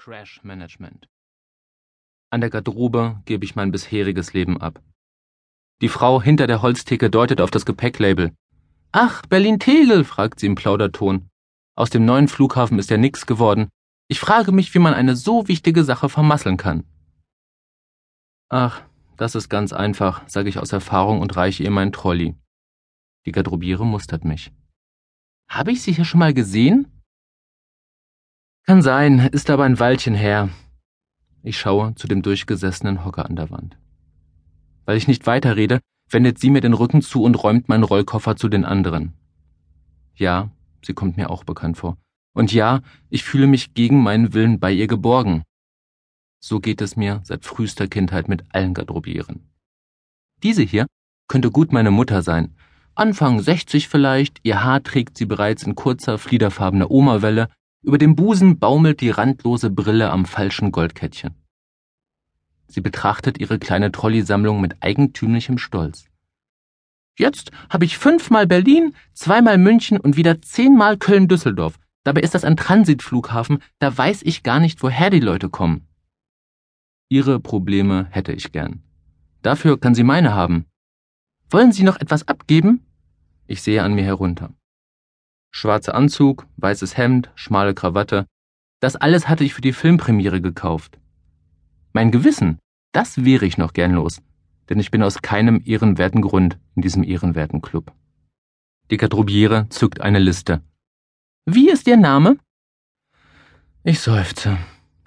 Crash Management. An der Garderobe gebe ich mein bisheriges Leben ab. Die Frau hinter der Holztheke deutet auf das Gepäcklabel. Ach, Berlin-Tegel, fragt sie im Plauderton. Aus dem neuen Flughafen ist ja nix geworden. Ich frage mich, wie man eine so wichtige Sache vermasseln kann. Ach, das ist ganz einfach, sage ich aus Erfahrung und reiche ihr meinen Trolley. Die Garderobiere mustert mich. Habe ich Sie hier schon mal gesehen? Kann sein, ist aber ein Weilchen her. Ich schaue zu dem durchgesessenen Hocker an der Wand. Weil ich nicht weiterrede, wendet sie mir den Rücken zu und räumt meinen Rollkoffer zu den anderen. Ja, sie kommt mir auch bekannt vor. Und ja, ich fühle mich gegen meinen Willen bei ihr geborgen. So geht es mir seit frühester Kindheit mit allen Garderobieren. Diese hier könnte gut meine Mutter sein. Anfang 60 vielleicht, ihr Haar trägt sie bereits in kurzer, fliederfarbener Omawelle, über dem Busen baumelt die randlose Brille am falschen Goldkettchen. Sie betrachtet ihre kleine Trolleysammlung mit eigentümlichem Stolz. Jetzt habe ich fünfmal Berlin, zweimal München und wieder zehnmal Köln-Düsseldorf. Dabei ist das ein Transitflughafen, da weiß ich gar nicht, woher die Leute kommen. Ihre Probleme hätte ich gern. Dafür kann sie meine haben. Wollen Sie noch etwas abgeben? Ich sehe an mir herunter. Schwarzer Anzug, weißes Hemd, schmale Krawatte. Das alles hatte ich für die Filmpremiere gekauft. Mein Gewissen, das wäre ich noch gern los, denn ich bin aus keinem ehrenwerten Grund in diesem ehrenwerten Club. Die Garderobiere zückt eine Liste. Wie ist Ihr Name? Ich seufze.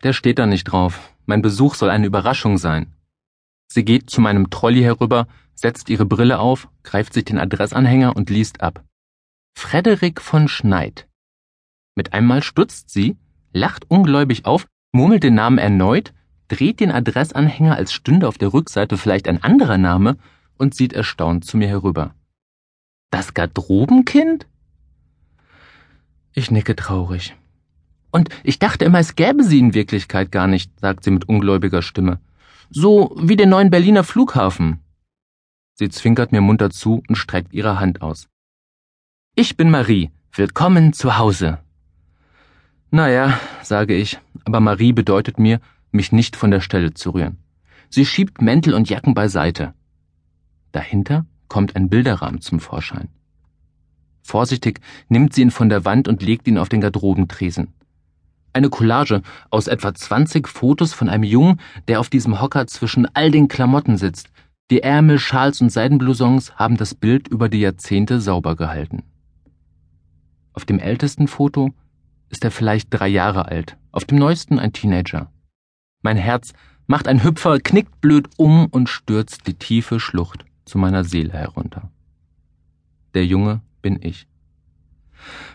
Der steht da nicht drauf. Mein Besuch soll eine Überraschung sein. Sie geht zu meinem Trolley herüber, setzt ihre Brille auf, greift sich den Adressanhänger und liest ab. Frederik von Schneid. Mit einmal stutzt sie, lacht ungläubig auf, murmelt den Namen erneut, dreht den Adressanhänger, als stünde auf der Rückseite vielleicht ein anderer Name und sieht erstaunt zu mir herüber. Das Garderobenkind? Ich nicke traurig. Und ich dachte immer, es gäbe sie in Wirklichkeit gar nicht, sagt sie mit ungläubiger Stimme. So wie den neuen Berliner Flughafen. Sie zwinkert mir munter zu und streckt ihre Hand aus. Ich bin Marie. Willkommen zu Hause. Naja, sage ich, aber Marie bedeutet mir, mich nicht von der Stelle zu rühren. Sie schiebt Mäntel und Jacken beiseite. Dahinter kommt ein Bilderrahmen zum Vorschein. Vorsichtig nimmt sie ihn von der Wand und legt ihn auf den Garderobentresen. Eine Collage aus etwa 20 Fotos von einem Jungen, der auf diesem Hocker zwischen all den Klamotten sitzt. Die Ärmel, Schals und Seidenblousons haben das Bild über die Jahrzehnte sauber gehalten. Auf dem ältesten Foto ist er vielleicht drei Jahre alt, auf dem neuesten ein Teenager. Mein Herz macht ein Hüpfer, knickt blöd um und stürzt die tiefe Schlucht zu meiner Seele herunter. Der Junge bin ich.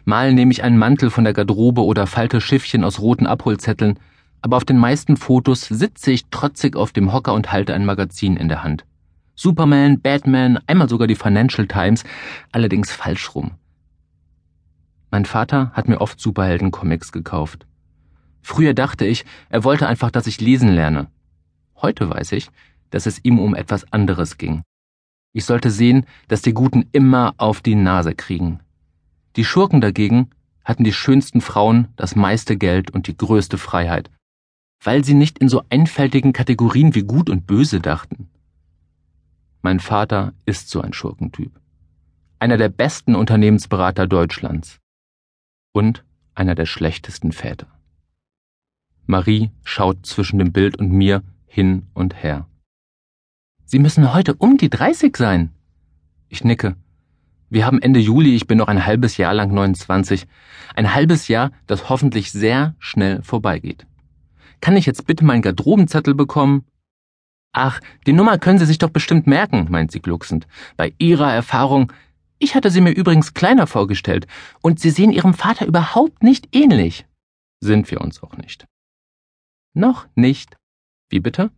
Mal nehme ich einen Mantel von der Garderobe oder falte Schiffchen aus roten Abholzetteln, aber auf den meisten Fotos sitze ich trotzig auf dem Hocker und halte ein Magazin in der Hand. Superman, Batman, einmal sogar die Financial Times, allerdings falsch rum. Mein Vater hat mir oft Superhelden-Comics gekauft. Früher dachte ich, er wollte einfach, dass ich lesen lerne. Heute weiß ich, dass es ihm um etwas anderes ging. Ich sollte sehen, dass die Guten immer auf die Nase kriegen. Die Schurken dagegen hatten die schönsten Frauen, das meiste Geld und die größte Freiheit, weil sie nicht in so einfältigen Kategorien wie gut und böse dachten. Mein Vater ist so ein Schurkentyp. Einer der besten Unternehmensberater Deutschlands und einer der schlechtesten Väter. Marie schaut zwischen dem Bild und mir hin und her. Sie müssen heute um die 30 sein. Ich nicke. Wir haben Ende Juli, ich bin noch ein halbes Jahr lang 29. Ein halbes Jahr, das hoffentlich sehr schnell vorbeigeht. Kann ich jetzt bitte meinen Garderobenzettel bekommen? Ach, die Nummer können Sie sich doch bestimmt merken, meint sie glucksend. Bei Ihrer Erfahrung ich hatte sie mir übrigens kleiner vorgestellt, und Sie sehen Ihrem Vater überhaupt nicht ähnlich. Sind wir uns auch nicht. Noch nicht. Wie bitte?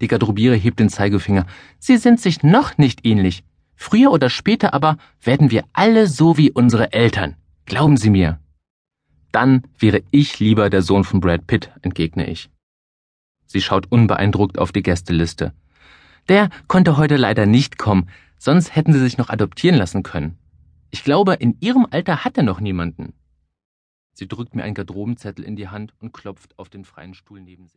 Die Garderobiere hebt den Zeigefinger. Sie sind sich noch nicht ähnlich. Früher oder später aber werden wir alle so wie unsere Eltern. Glauben Sie mir. Dann wäre ich lieber der Sohn von Brad Pitt, entgegne ich. Sie schaut unbeeindruckt auf die Gästeliste. Der konnte heute leider nicht kommen, Sonst hätten sie sich noch adoptieren lassen können. Ich glaube, in ihrem Alter hat er noch niemanden. Sie drückt mir einen Garderobenzettel in die Hand und klopft auf den freien Stuhl neben sich.